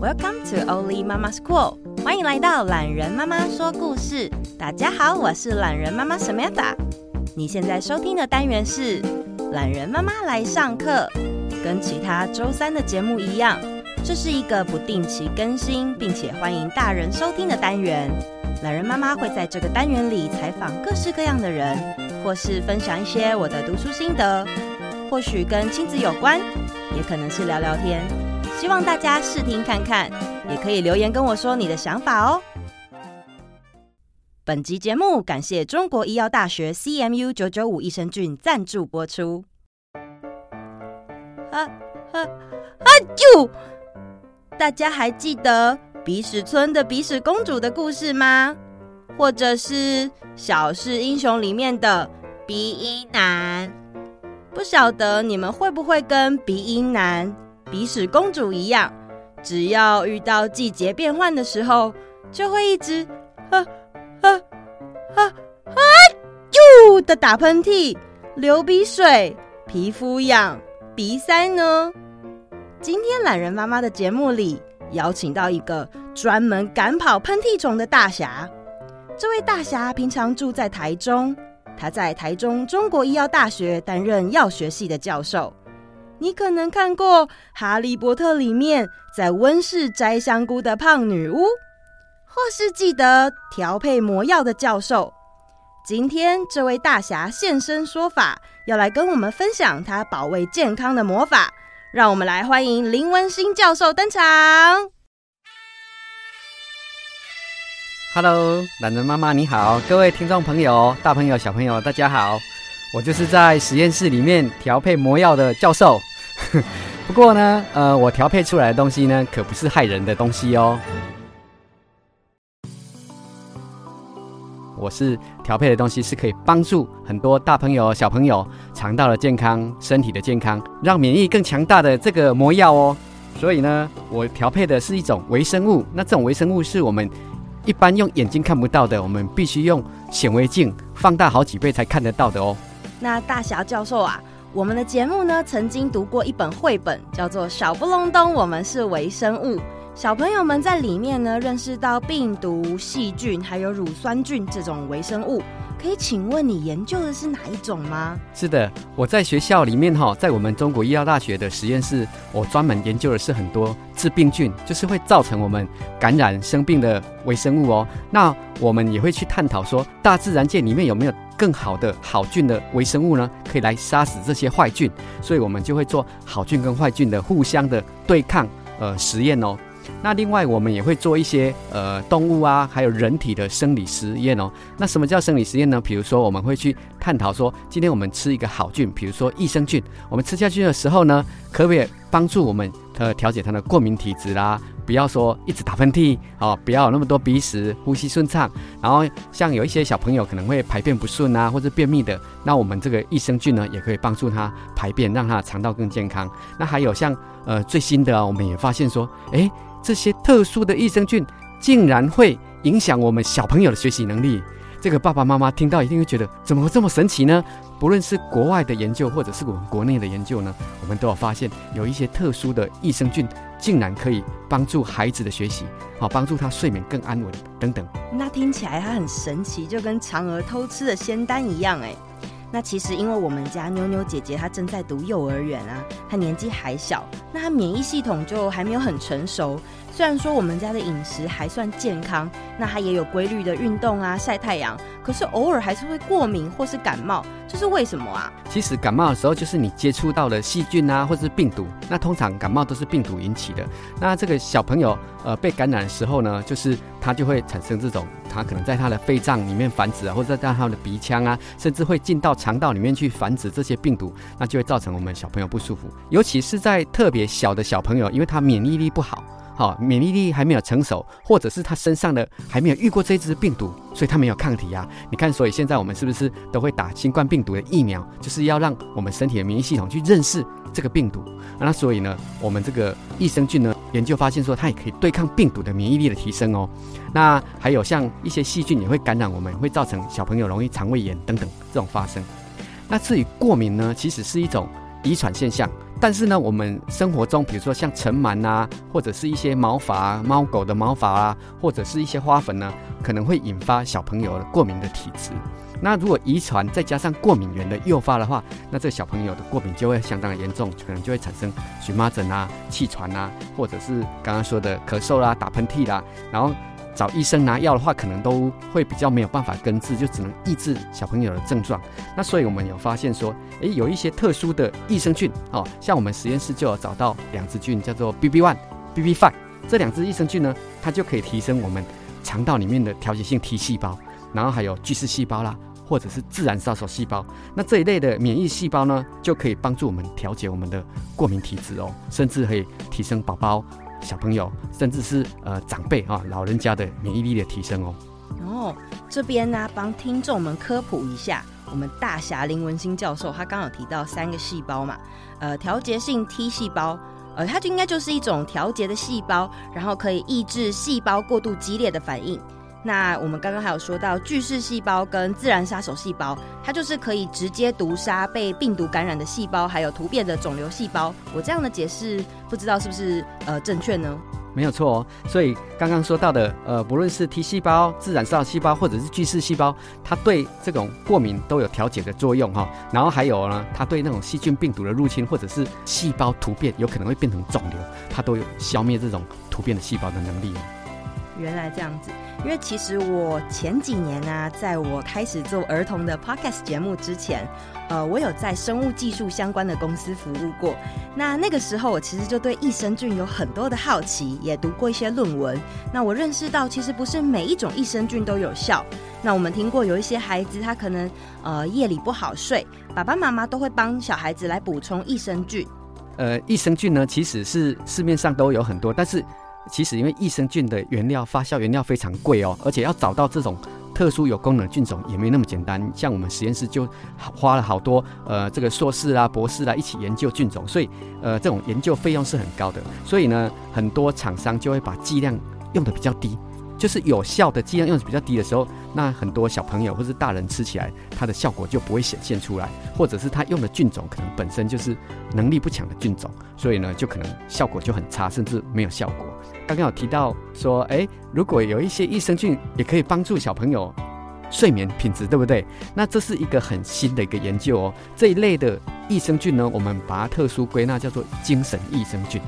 Welcome to Oli Mama School，欢迎来到懒人妈妈说故事。大家好，我是懒人妈妈 Samantha。你现在收听的单元是懒人妈妈来上课，跟其他周三的节目一样，这是一个不定期更新，并且欢迎大人收听的单元。懒人妈妈会在这个单元里采访各式各样的人，或是分享一些我的读书心得，或许跟亲子有关，也可能是聊聊天。希望大家试听看看，也可以留言跟我说你的想法哦。本集节目感谢中国医药大学 CMU 九九五益生菌赞助播出。啊啊啊！啾！大家还记得鼻屎村的鼻屎公主的故事吗？或者是小狮英雄里面的鼻音男？不晓得你们会不会跟鼻音男、鼻屎公主一样，只要遇到季节变换的时候，就会一直啊啊啊啊啾的打喷嚏、流鼻水、皮肤痒、鼻塞呢？今天懒人妈妈的节目里邀请到一个专门赶跑喷嚏虫的大侠。这位大侠平常住在台中，他在台中中国医药大学担任药学系的教授。你可能看过《哈利波特》里面在温室摘香菇的胖女巫，或是记得调配魔药的教授。今天这位大侠现身说法，要来跟我们分享他保卫健康的魔法。让我们来欢迎林文新教授登场。Hello，榄仁妈妈你好，各位听众朋友、大朋友、小朋友，大家好。我就是在实验室里面调配魔药的教授。不过呢，呃，我调配出来的东西呢，可不是害人的东西哦。我是调配的东西是可以帮助很多大朋友、小朋友肠道的健康、身体的健康，让免疫更强大的这个魔药哦。所以呢，我调配的是一种微生物。那这种微生物是我们一般用眼睛看不到的，我们必须用显微镜放大好几倍才看得到的哦。那大侠教授啊，我们的节目呢曾经读过一本绘本，叫做《小不隆咚，我们是微生物》。小朋友们在里面呢，认识到病毒、细菌还有乳酸菌这种微生物。可以请问你研究的是哪一种吗？是的，我在学校里面哈，在我们中国医药大学的实验室，我专门研究的是很多致病菌，就是会造成我们感染生病的微生物哦。那我们也会去探讨说，大自然界里面有没有更好的好菌的微生物呢？可以来杀死这些坏菌。所以我们就会做好菌跟坏菌的互相的对抗呃实验哦。那另外，我们也会做一些呃动物啊，还有人体的生理实验哦。那什么叫生理实验呢？比如说，我们会去探讨说，今天我们吃一个好菌，比如说益生菌，我们吃下去的时候呢，可不可以帮助我们呃调节它的过敏体质啦？不要说一直打喷嚏哦，不要有那么多鼻屎，呼吸顺畅。然后像有一些小朋友可能会排便不顺啊，或者便秘的，那我们这个益生菌呢，也可以帮助他排便，让他肠道更健康。那还有像呃最新的，我们也发现说，诶。这些特殊的益生菌竟然会影响我们小朋友的学习能力，这个爸爸妈妈听到一定会觉得怎么会这么神奇呢？不论是国外的研究或者是我们国内的研究呢，我们都有发现有一些特殊的益生菌竟然可以帮助孩子的学习，好帮助他睡眠更安稳等等。那听起来它很神奇，就跟嫦娥偷吃的仙丹一样哎。那其实，因为我们家妞妞姐姐她正在读幼儿园啊，她年纪还小，那她免疫系统就还没有很成熟。虽然说我们家的饮食还算健康，那她也有规律的运动啊，晒太阳，可是偶尔还是会过敏或是感冒，这是为什么啊？其实感冒的时候就是你接触到了细菌啊，或者是病毒。那通常感冒都是病毒引起的。那这个小朋友呃被感染的时候呢，就是他就会产生这种，他可能在他的肺脏里面繁殖啊，或者在他的鼻腔啊，甚至会进到。肠道里面去繁殖这些病毒，那就会造成我们小朋友不舒服。尤其是在特别小的小朋友，因为他免疫力不好，好，免疫力还没有成熟，或者是他身上的还没有遇过这只病毒，所以他没有抗体啊。你看，所以现在我们是不是都会打新冠病毒的疫苗，就是要让我们身体的免疫系统去认识这个病毒。那所以呢，我们这个益生菌呢，研究发现说它也可以对抗病毒的免疫力的提升哦。那还有像一些细菌也会感染我们，会造成小朋友容易肠胃炎等等这种发生。那至于过敏呢，其实是一种遗传现象。但是呢，我们生活中，比如说像尘螨啊，或者是一些毛发啊，猫狗的毛发啊，或者是一些花粉呢，可能会引发小朋友的过敏的体质。那如果遗传再加上过敏原的诱发的话，那这小朋友的过敏就会相当的严重，可能就会产生荨麻疹啊、气喘啊，或者是刚刚说的咳嗽啦、打喷嚏啦，然后。找医生拿药的话，可能都会比较没有办法根治，就只能抑制小朋友的症状。那所以我们有发现说，诶，有一些特殊的益生菌哦，像我们实验室就有找到两支菌，叫做 BB One、BB Five，这两支益生菌呢，它就可以提升我们肠道里面的调节性 T 细胞，然后还有巨噬细胞啦，或者是自然杀手细胞。那这一类的免疫细胞呢，就可以帮助我们调节我们的过敏体质哦，甚至可以提升宝宝。小朋友，甚至是呃长辈啊，老人家的免疫力的提升哦。哦，这边呢，帮听众们科普一下，我们大侠林文新教授他刚有提到三个细胞嘛，呃，调节性 T 细胞，呃，它就应该就是一种调节的细胞，然后可以抑制细胞过度激烈的反应。那我们刚刚还有说到巨噬细胞跟自然杀手细胞，它就是可以直接毒杀被病毒感染的细胞，还有突变的肿瘤细胞。我这样的解释不知道是不是呃正确呢？没有错哦。所以刚刚说到的呃，不论是 T 细胞、自然杀手细胞或者是巨噬细胞，它对这种过敏都有调节的作用哈、然后还有呢，它对那种细菌病毒的入侵或者是细胞突变有可能会变成肿瘤，它都有消灭这种突变的细胞的能力。原来这样子，因为其实我前几年呢、在我开始做儿童的 podcast 节目之前，呃，我有在生物技术相关的公司服务过。那那个时候，我其实就对益生菌有很多的好奇，也读过一些论文。那我认识到，其实不是每一种益生菌都有效。那我们听过有一些孩子，他可能呃夜里不好睡，爸爸妈妈都会帮小孩子来补充益生菌。呃，益生菌呢，其实是市面上都有很多，但是。其实，因为益生菌的原料发酵原料非常贵哦，而且要找到这种特殊有功能菌种也没那么简单。像我们实验室就花了好多呃这个硕士啊、博士啊一起研究菌种，所以呃这种研究费用是很高的。所以呢，很多厂商就会把剂量用得比较低。就是有效的剂量用的比较低的时候，那很多小朋友或是大人吃起来，它的效果就不会显现出来，或者是他用的菌种可能本身就是能力不强的菌种，所以呢，就可能效果就很差，甚至没有效果。刚刚有提到说，哎，如果有一些益生菌也可以帮助小朋友睡眠品质，对不对？那这是一个很新的一个研究哦。这一类的益生菌呢，我们把它特殊归纳叫做精神益生菌。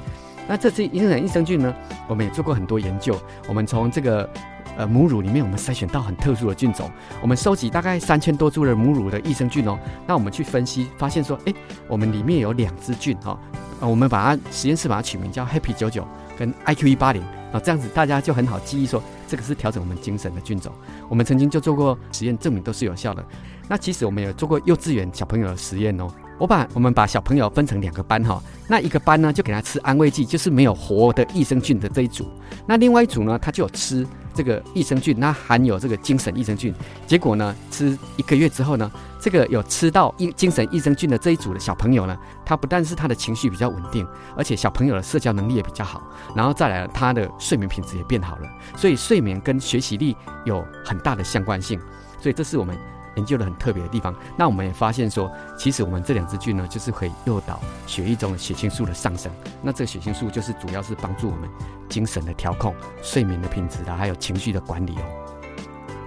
那这支精神益生菌呢，我们也做过很多研究。我们从这个呃母乳里面，我们筛选到很特殊的菌种。我们收集大概三千多株的母乳的益生菌哦。那我们去分析，发现说，哎，我们里面有两支菌哈、哦，啊我们把它实验室把它取名叫 Happy 九九跟 IQ 一八零啊，这样子大家就很好记忆说，这个是调整我们精神的菌种。我们曾经就做过实验，证明都是有效的。那其实我们有做过幼稚园小朋友的实验哦。我把我们把小朋友分成两个班哈，那一个班呢就给他吃安慰剂，就是没有活的益生菌的这一组，那另外一组呢他就有吃这个益生菌，它含有这个精神益生菌。结果呢吃一个月之后呢，这个有吃到益精神益生菌的这一组的小朋友呢，他不但是他的情绪比较稳定，而且小朋友的社交能力也比较好，然后再来他的睡眠品质也变好了，所以睡眠跟学习力有很大的相关性，所以这是我们。研究的很特别的地方，那我们也发现说，其实我们这两支菌呢，就是可以诱导血液中的血清素的上升。那这个血清素就是主要是帮助我们精神的调控、睡眠的品质啊，还有情绪的管理哦。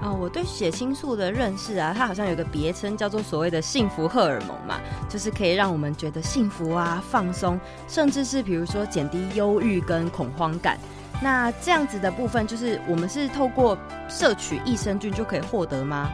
哦，我对血清素的认识啊，它好像有个别称叫做所谓的幸福荷尔蒙嘛，就是可以让我们觉得幸福啊、放松，甚至是比如说减低忧郁跟恐慌感。那这样子的部分，就是我们是透过摄取益生菌就可以获得吗？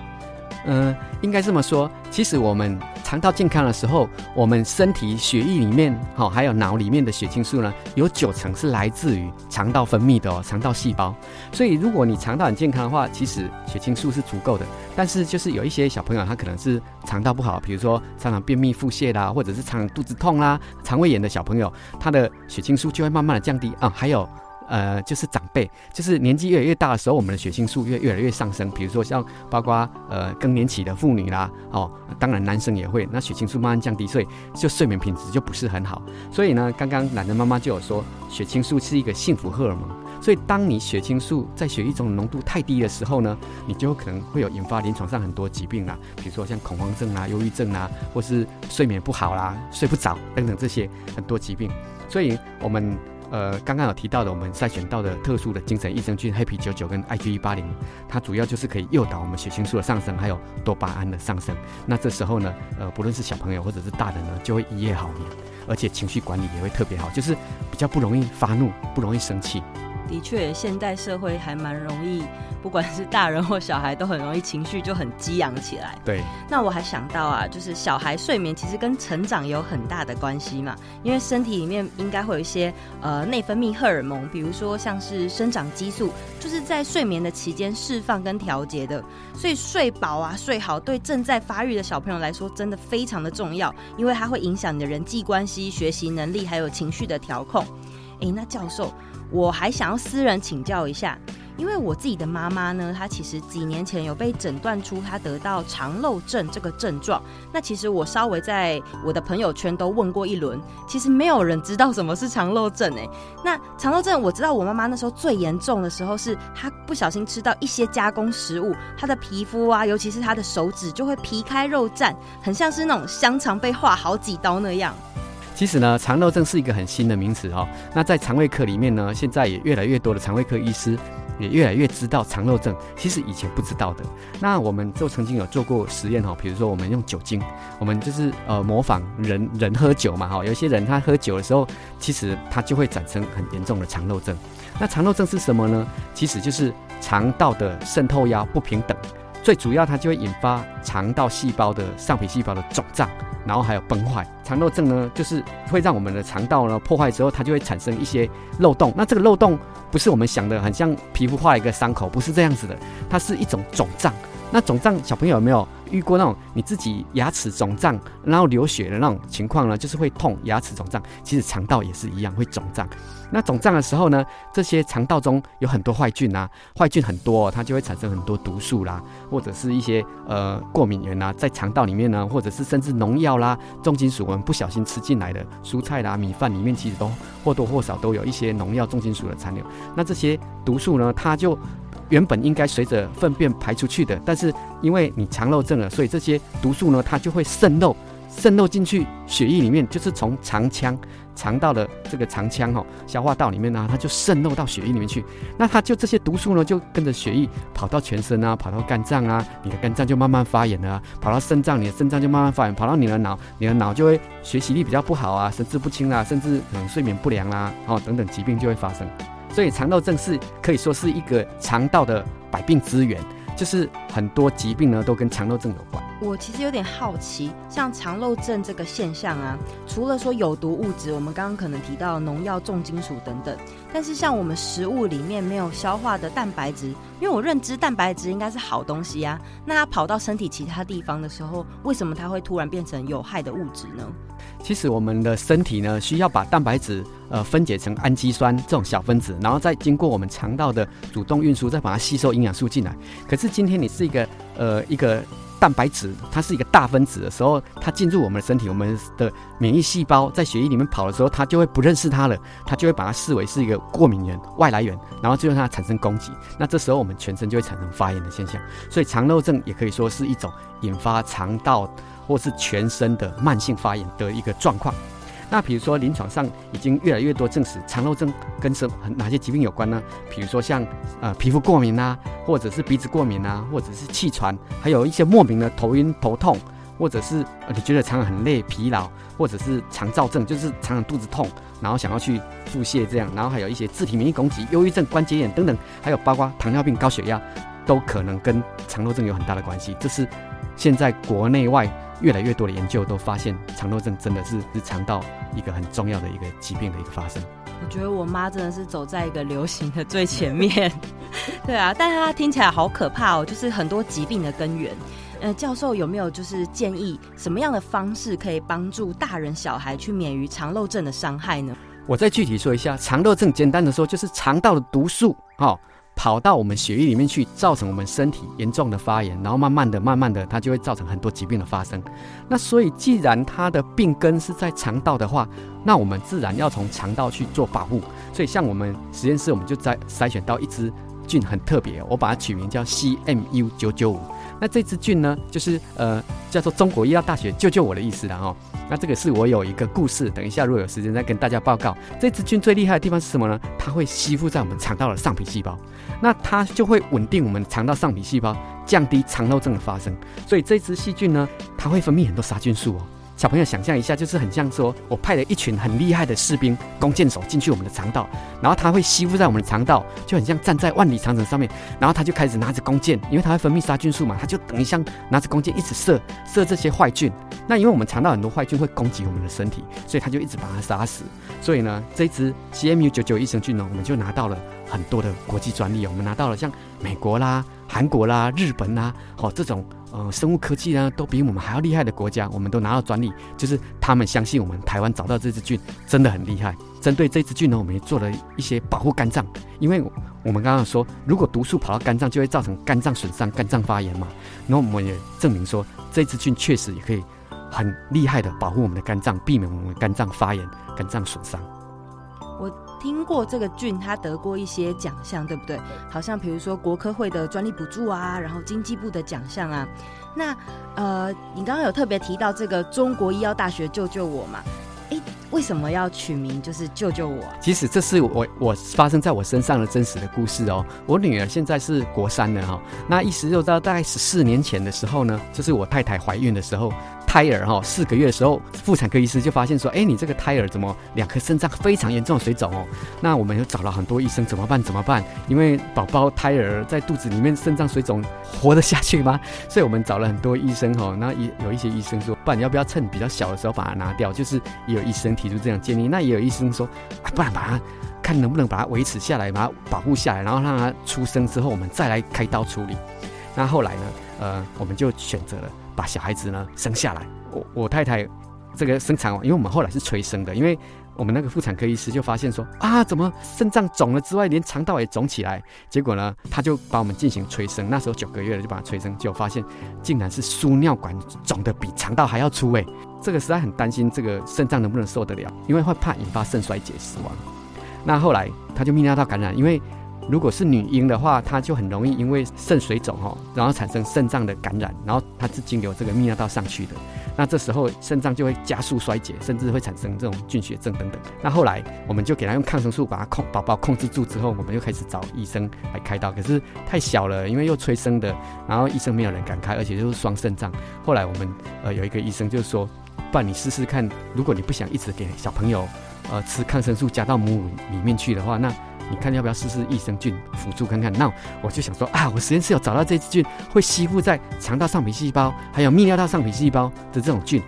嗯、应该这么说。其实我们肠道健康的时候，我们身体血液里面，好、哦，还有脑里面的血清素呢，有九成是来自于肠道分泌的哦，肠道细胞。所以如果你肠道很健康的话，其实血清素是足够的。但是就是有一些小朋友，他可能是肠道不好，比如说常常便秘、腹泻啦，或者是常常肚子痛啦、肠胃炎的小朋友，他的血清素就会慢慢的降低啊、嗯。还有。呃，就是长辈，就是年纪越来越大的时候，我们的血清素越越来越上升。比如说像包括呃更年期的妇女啦，哦，当然男生也会，那血清素慢慢降低，所以就睡眠品质就不是很好。所以呢，刚刚懒人妈妈就有说，血清素是一个幸福荷尔蒙。所以当你血清素在血液中浓度太低的时候呢，你就可能会有引发临床上很多疾病啦，比如说像恐慌症啊、忧郁症啊，或是睡眠不好啦、睡不着等等这些很多疾病。所以我们。呃，刚刚有提到的，我们筛选到的特殊的精神益生菌 Happy 九九跟 IG 一八零，它主要就是可以诱导我们血清素的上升，还有多巴胺的上升。那这时候呢，呃，不论是小朋友或者是大人呢，就会一夜好眠，而且情绪管理也会特别好，就是比较不容易发怒，不容易生气。的确，现代社会还蛮容易。不管是大人或小孩，都很容易情绪就很激昂起来。对，那我还想到啊，就是小孩睡眠其实跟成长有很大的关系嘛，因为身体里面应该会有一些呃内分泌荷尔蒙，比如说像是生长激素，就是在睡眠的期间释放跟调节的。所以睡饱啊，睡好，对正在发育的小朋友来说真的非常的重要，因为它会影响你的人际关系、学习能力还有情绪的调控。诶，那教授，我还想要私人请教一下。因为我自己的妈妈呢，她其实几年前有被诊断出她得到肠漏症这个症状。那其实我稍微在我的朋友圈都问过一轮，其实没有人知道什么是肠漏症诶。那肠漏症我知道，我妈妈那时候最严重的时候是她不小心吃到一些加工食物，她的皮肤啊，尤其是她的手指就会皮开肉绽，很像是那种香肠被划好几刀那样。其实呢，肠漏症是一个很新的名词哦。那在肠胃科里面呢，现在也越来越多的肠胃科医师。也越来越知道肠漏症，其实以前不知道的。那我们就曾经有做过实验哈，比如说我们用酒精，我们就是呃模仿人人喝酒嘛哈，有些人他喝酒的时候，其实他就会产生很严重的肠漏症。那肠漏症是什么呢？其实就是肠道的渗透压不平等，最主要它就会引发肠道细胞的上皮细胞的肿胀。然后还有崩坏，肠漏症呢，就是会让我们的肠道呢破坏之后，它就会产生一些漏洞。那这个漏洞不是我们想的很像皮肤化一个伤口，不是这样子的，它是一种肿胀。那肿胀，小朋友有没有遇过那种你自己牙齿肿胀，然后流血的那种情况呢？就是会痛，牙齿肿胀。其实肠道也是一样会肿胀。那肿胀的时候呢，这些肠道中有很多坏菌啊，坏菌很多，它就会产生很多毒素啦，或者是一些呃过敏原啊，在肠道里面呢，或者是甚至农药啦、重金属，我们不小心吃进来的蔬菜啦、米饭里面，其实都或多或少都有一些农药、重金属的残留。那这些毒素呢，它就原本应该随着粪便排出去的，但是因为你肠漏症了，所以这些毒素呢，它就会渗漏，渗漏进去血液里面，就是从肠腔、肠道的这个肠腔哦，消化道里面呢，它就渗漏到血液里面去。那它就这些毒素呢，就跟着血液跑到全身啊，跑到肝脏啊，你的肝脏就慢慢发炎了；跑到肾脏，你的肾脏就慢慢发炎；跑到你的脑，你的脑就会学习力比较不好啊，神志不清啊，甚至可能睡眠不良啊，哦等等疾病就会发生。所以肠漏症是可以说是一个肠道的百病之源，就是很多疾病呢都跟肠漏症有关。我其实有点好奇，像肠漏症这个现象啊，除了说有毒物质，我们刚刚可能提到农药、重金属等等，但是像我们食物里面没有消化的蛋白质，因为我认知蛋白质应该是好东西啊，那它跑到身体其他地方的时候，为什么它会突然变成有害的物质呢？其实我们的身体呢，需要把蛋白质呃分解成氨基酸这种小分子，然后再经过我们肠道的主动运输，再把它吸收营养素进来。可是今天你是一个呃一个蛋白质，它是一个大分子的时候，它进入我们的身体，我们的免疫细胞在血液里面跑的时候，它就会不认识它了，它就会把它视为是一个过敏源、外来源，然后就让它产生攻击。那这时候我们全身就会产生发炎的现象。所以肠漏症也可以说是一种引发肠道。或是全身的慢性发炎的一个状况。那比如说，临床上已经越来越多证实肠漏症跟什哪些疾病有关呢？比如说像呃皮肤过敏啊，或者是鼻子过敏啊，或者是气喘，还有一些莫名的头晕头痛，或者是你觉得常常很累疲劳，或者是肠燥症，就是常常肚子痛，然后想要去腹泻这样，然后还有一些自体免疫攻击、忧郁症、关节炎等等，还有包括糖尿病、高血压，都可能跟肠漏症有很大的关系。这是现在国内外。越来越多的研究都发现，肠漏症真的是是肠道一个很重要的一个疾病的一个发生。我觉得我妈真的是走在一个流行的最前面，对啊，但是她听起来好可怕哦，就是很多疾病的根源。呃，教授有没有就是建议什么样的方式可以帮助大人小孩去免于肠漏症的伤害呢？我再具体说一下，肠漏症简单的说就是肠道的毒素，哦。跑到我们血液里面去，造成我们身体严重的发炎，然后慢慢的、慢慢的，它就会造成很多疾病的发生。那所以，既然它的病根是在肠道的话，那我们自然要从肠道去做保护。所以，像我们实验室，我们就在筛选到一支菌很特别，我把它取名叫 CMU 九九五。那这支菌呢，就是呃叫做中国医药大学救救我的意思了哦。那这个是我有一个故事，等一下如果有时间再跟大家报告。这支菌最厉害的地方是什么呢？它会吸附在我们肠道的上皮细胞，那它就会稳定我们肠道上皮细胞，降低肠漏症的发生。所以这支细菌呢，它会分泌很多杀菌素哦。小朋友想象一下，就是很像说，我派了一群很厉害的士兵、弓箭手进去我们的肠道，然后他会吸附在我们的肠道，就很像站在万里长城上面，然后他就开始拿着弓箭，因为他会分泌杀菌素嘛，他就等于像拿着弓箭一直射射这些坏菌。那因为我们肠道很多坏菌会攻击我们的身体，所以他就一直把它杀死。所以呢，这支 CMU 九九益生菌呢，我们就拿到了很多的国际专利，我们拿到了像美国啦、韩国啦、日本啦，哦这种。呃，生物科技呢，都比我们还要厉害的国家，我们都拿到专利，就是他们相信我们台湾找到这支菌真的很厉害。针对这支菌呢，我们也做了一些保护肝脏，因为我们刚刚说，如果毒素跑到肝脏，就会造成肝脏损伤、肝脏发炎嘛。那我们也证明说，这支菌确实也可以很厉害的保护我们的肝脏，避免我们肝脏发炎、肝脏损伤。我听过这个菌，它得过一些奖项，对不对？好像比如说国科会的专利补助啊，然后经济部的奖项啊。那呃，你刚刚有特别提到这个中国医药大学救救我嘛？诶，为什么要取名就是救救我？其实这是我我发生在我身上的真实的故事哦。我女儿现在是国三了哈、哦，那意思就到大概十四年前的时候呢，就是我太太怀孕的时候。胎儿哈四个月的时候，妇产科医师就发现说：“哎、你这个胎儿怎么两颗肾脏非常严重的水肿哦？”那我们又找了很多医生，怎么办？怎么办？因为宝宝胎儿在肚子里面肾脏水肿，活得下去吗？所以我们找了很多医生哈。那也有一些医生说：“不然要不要趁比较小的时候把它拿掉？”就是也有医生提出这样建议。那也有医生说：“啊，不然把它看能不能把它维持下来，把它保护下来，然后让它出生之后我们再来开刀处理。”那后来呢？呃，我们就选择了。把小孩子呢生下来，我我太太这个生产，因为我们后来是催生的，因为我们那个妇产科医师就发现说啊，怎么肾脏肿了之外，连肠道也肿起来？结果呢，他就把我们进行催生，那时候九个月了就把它催生，结果发现竟然是输尿管肿得比肠道还要粗诶，这个实在很担心这个肾脏能不能受得了，因为会怕引发肾衰竭死亡。那后来他就泌尿道感染，因为。如果是女婴的话，她就很容易因为肾水肿哈，然后产生肾脏的感染，然后它是经由这个泌尿道上去的。那这时候肾脏就会加速衰竭，甚至会产生这种菌血症等等。那后来我们就给她用抗生素把她控宝宝控制住之后，我们就开始找医生来开刀。可是太小了，因为又催生的，然后医生没有人敢开，而且又是双肾脏。后来我们呃有一个医生就说，不然你试试看，如果你不想一直给小朋友呃吃抗生素加到母乳里面去的话，那你看要不要试试益生菌辅助看看？那我就想说啊，我实验室有找到这支菌会吸附在肠道上皮细胞，还有泌尿道上皮细胞的这种菌。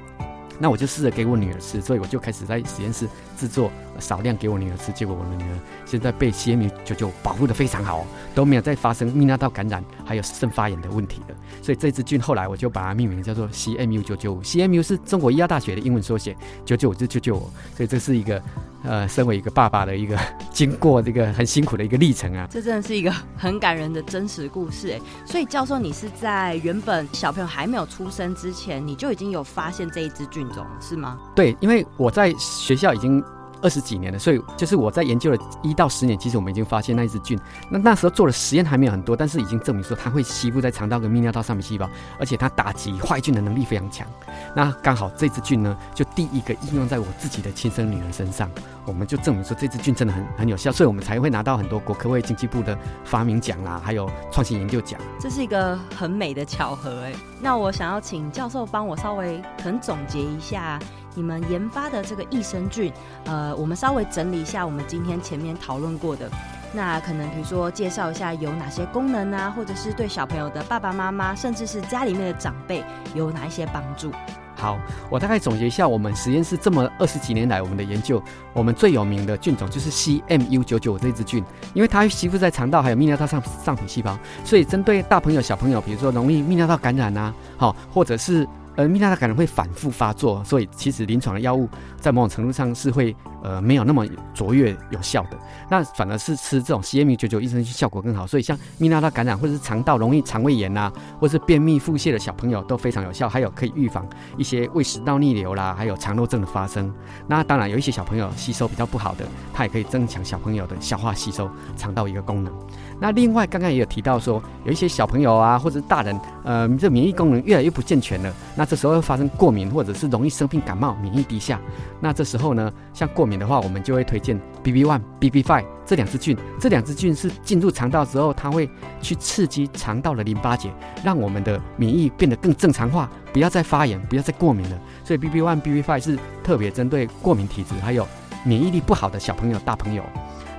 那我就试着给我女儿吃，所以我就开始在实验室制作少量给我女儿吃。结果我的女儿现在被 CMU 九九保护的非常好，都没有再发生泌尿道感染还有肾发炎的问题了。所以这只菌后来我就把它命名叫做 CMU 九九五。CMU 是中国医药大学的英文缩写，九九五就救救我。所以这是一个呃，身为一个爸爸的一个经过这个很辛苦的一个历程啊。这真的是一个很感人的真实故事哎。所以教授，你是在原本小朋友还没有出生之前，你就已经有发现这一支菌种。是吗？对，因为我在学校已经二十几年了，所以就是我在研究了一到十年，其实我们已经发现那一只菌。那那时候做的实验还没有很多，但是已经证明说它会吸附在肠道跟泌尿道上面细胞，而且它打击坏菌的能力非常强。那刚好这只菌呢，就第一个应用在我自己的亲生女儿身上，我们就证明说这只菌真的很很有效，所以我们才会拿到很多国科会、经济部的发明奖啦，还有创新研究奖。这是一个很美的巧合哎。那我想要请教授帮我稍微可能总结一下。你们研发的这个益生菌，呃，我们稍微整理一下我们今天前面讨论过的，那可能比如说介绍一下有哪些功能啊，或者是对小朋友的爸爸妈妈，甚至是家里面的长辈有哪一些帮助？好，我大概总结一下我们实验室这么二十几年来我们的研究，我们最有名的菌种就是 CMU 九九这支菌，因为它会吸附在肠道还有泌尿道上上皮细胞，所以针对大朋友小朋友，比如说容易泌尿道感染啊，好，或者是。呃，泌尿道感染会反复发作，所以其实临床的药物在某种程度上是会呃没有那么卓越有效的。那反而是吃这种 CMU 九九益生菌效果更好。所以像泌尿道感染或者是肠道容易肠胃炎呐、啊，或者是便秘腹泻的小朋友都非常有效，还有可以预防一些胃食道逆流啦，还有肠漏症的发生。那当然有一些小朋友吸收比较不好的，它也可以增强小朋友的消化吸收肠道一个功能。那另外，刚刚也有提到说，有一些小朋友啊，或者是大人，呃，这免疫功能越来越不健全了。那这时候会发生过敏，或者是容易生病感冒，免疫低下。那这时候呢，像过敏的话，我们就会推荐 BB One、BB Five 这两支菌。这两支菌是进入肠道之后，它会去刺激肠道的淋巴结，让我们的免疫变得更正常化，不要再发炎，不要再过敏了。所以 BB One、BB Five 是特别针对过敏体质，还有免疫力不好的小朋友、大朋友。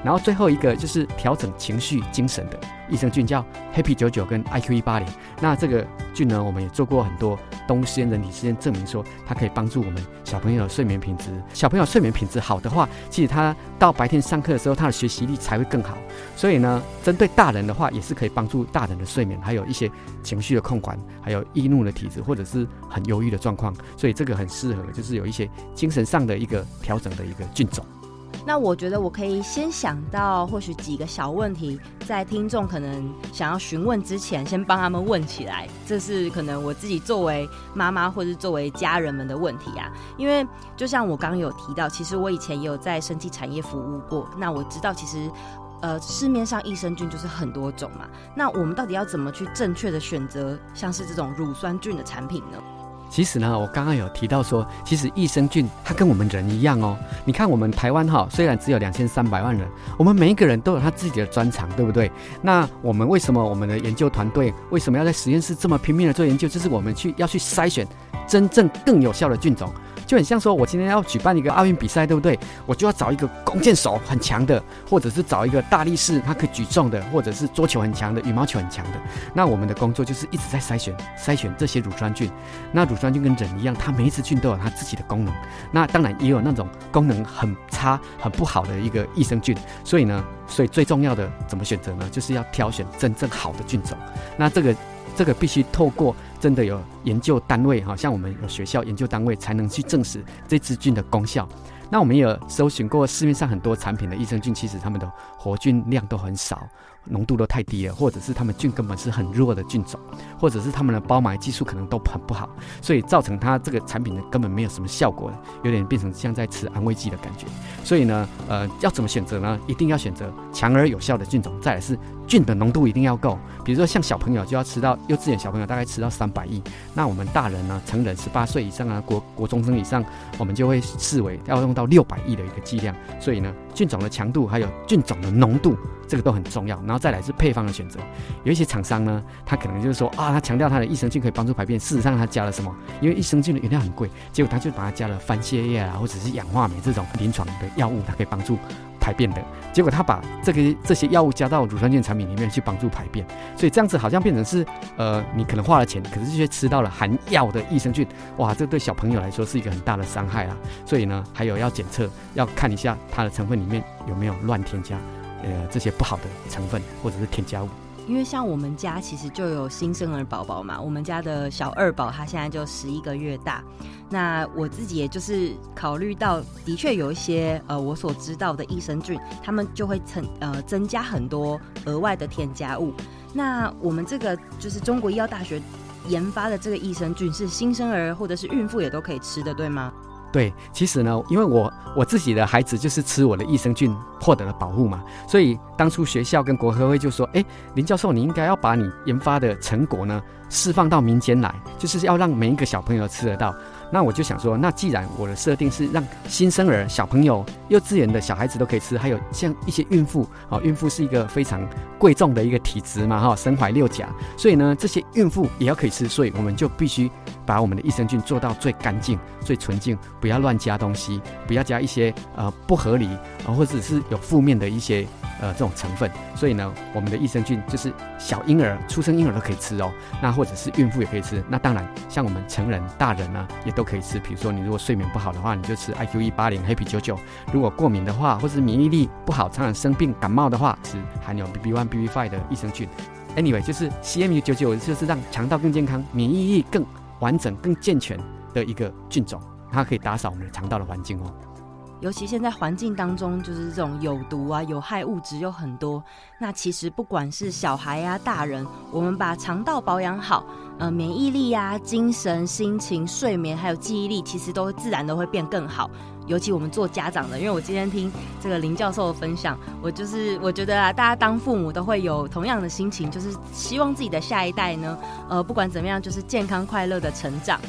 然后最后一个就是调整情绪、精神的益生菌，叫 Happy 九九跟 IQ 一八零。那这个菌呢，我们也做过很多东西、人体实验，证明说它可以帮助我们小朋友的睡眠品质。小朋友睡眠品质好的话，其实他到白天上课的时候，他的学习力才会更好。所以呢，针对大人的话，也是可以帮助大人的睡眠，还有一些情绪的控管，还有易怒的体质，或者是很忧郁的状况。所以这个很适合，就是有一些精神上的一个调整的一个菌种。那我觉得我可以先想到或许几个小问题，在听众可能想要询问之前，先帮他们问起来。这是可能我自己作为妈妈或是作为家人们的问题啊。因为就像我刚刚有提到，其实我以前也有在生技产业服务过。那我知道，其实呃市面上益生菌就是很多种嘛。那我们到底要怎么去正确的选择像是这种乳酸菌的产品呢？其实呢，我刚刚有提到说，其实益生菌它跟我们人一样哦。你看我们台湾哈，虽然只有两千三百万人，我们每一个人都有他自己的专长，对不对？那我们为什么我们的研究团队为什么要在实验室这么拼命的做研究？就是我们去要去筛选真正更有效的菌种。就很像说，我今天要举办一个奥运比赛，对不对？我就要找一个弓箭手很强的，或者是找一个大力士，他可以举重的，或者是桌球很强的，羽毛球很强的。那我们的工作就是一直在筛选，筛选这些乳酸菌。那乳酸菌跟人一样，它每一支菌都有它自己的功能。那当然也有那种功能很差、很不好的一个益生菌。所以呢，所以最重要的怎么选择呢？就是要挑选真正好的菌种。那这个。这个必须透过真的有研究单位，哈，像我们有学校研究单位才能去证实这支菌的功效。那我们也有搜寻过市面上很多产品的益生菌，其实它们的活菌量都很少，浓度都太低了，或者是它们菌根本是很弱的菌种，或者是它们的包埋技术可能都很不好，所以造成它这个产品呢根本没有什么效果，有点变成像在吃安慰剂的感觉。所以呢，呃，要怎么选择呢？一定要选择强而有效的菌种，再来是菌的浓度一定要够。比如说像小朋友就要吃到幼稚园小朋友大概吃到三百亿，那我们大人呢，成人十八岁以上啊，国国中生以上，我们就会视为要用到六百亿的一个剂量。所以呢，菌种的强度还有菌种的浓度。这个都很重要，然后再来是配方的选择。有一些厂商呢，他可能就是说啊，他强调他的益生菌可以帮助排便，事实上他加了什么？因为益生菌的原料很贵，结果他就把它加了番泻叶啊，或者是氧化镁这种临床的药物，它可以帮助排便的。结果他把这个这些药物加到乳酸菌产品里面去帮助排便，所以这样子好像变成是呃，你可能花了钱，可是这些吃到了含药的益生菌，哇，这对小朋友来说是一个很大的伤害啊。所以呢，还有要检测，要看一下它的成分里面有没有乱添加。呃，这些不好的成分或者是添加物，因为像我们家其实就有新生儿宝宝嘛，我们家的小二宝他现在就十一个月大，那我自己也就是考虑到，的确有一些呃我所知道的益生菌，他们就会增呃增加很多额外的添加物。那我们这个就是中国医药大学研发的这个益生菌，是新生儿或者是孕妇也都可以吃的，对吗？对，其实呢，因为我我自己的孩子就是吃我的益生菌获得了保护嘛，所以当初学校跟国科会就说，哎，林教授，你应该要把你研发的成果呢释放到民间来，就是要让每一个小朋友吃得到。那我就想说，那既然我的设定是让新生儿、小朋友、幼稚园的小孩子都可以吃，还有像一些孕妇啊，孕妇是一个非常贵重的一个体质嘛，哈，身怀六甲，所以呢，这些孕妇也要可以吃，所以我们就必须把我们的益生菌做到最干净、最纯净，不要乱加东西，不要加一些呃不合理啊，或者是有负面的一些。呃，这种成分，所以呢，我们的益生菌就是小婴儿、出生婴儿都可以吃哦。那或者是孕妇也可以吃。那当然，像我们成人、大人呢，也都可以吃。比如说，你如果睡眠不好的话，你就吃 IQ 一八零、Happy 九九。如果过敏的话，或是免疫力不好、常常生病、感冒的话，吃含有 BB one、BB five 的益生菌。Anyway，就是 CMU 九九，就是让肠道更健康、免疫力更完整、更健全的一个菌种，它可以打扫我们的肠道的环境哦。尤其现在环境当中，就是这种有毒啊、有害物质又很多。那其实不管是小孩啊、大人，我们把肠道保养好，呃，免疫力啊、精神、心情、睡眠还有记忆力，其实都会自然都会变更好。尤其我们做家长的，因为我今天听这个林教授的分享，我就是我觉得啊，大家当父母都会有同样的心情，就是希望自己的下一代呢，呃，不管怎么样，就是健康快乐的成长。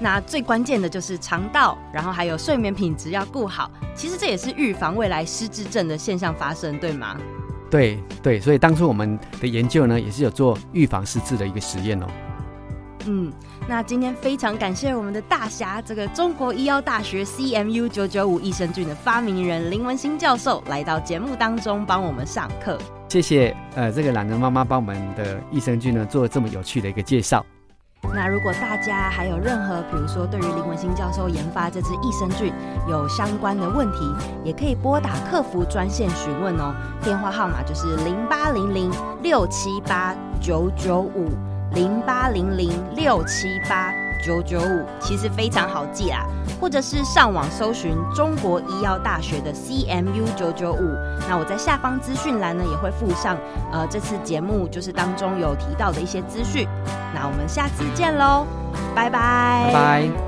那最关键的就是肠道，然后还有睡眠品质要顾好。其实这也是预防未来失智症的现象发生，对吗？对对，所以当初我们的研究呢，也是有做预防失智的一个实验哦。嗯，那今天非常感谢我们的大侠，这个中国医药大学 CMU 九九五益生菌的发明人林文新教授来到节目当中帮我们上课。谢谢，呃，这个懒人妈妈帮我们的益生菌呢做了这么有趣的一个介绍。那如果大家还有任何，比如说对于林文新教授研发这支益生菌有相关的问题，也可以拨打客服专线询问哦。电话号码就是零八零零六七八九九五零八零零六七八九九五，其实非常好记啦。或者是上网搜寻中国医药大学的 CMU 九九五，那我在下方资讯栏呢也会附上，呃，这次节目就是当中有提到的一些资讯。那我们下次见喽，拜拜。拜拜。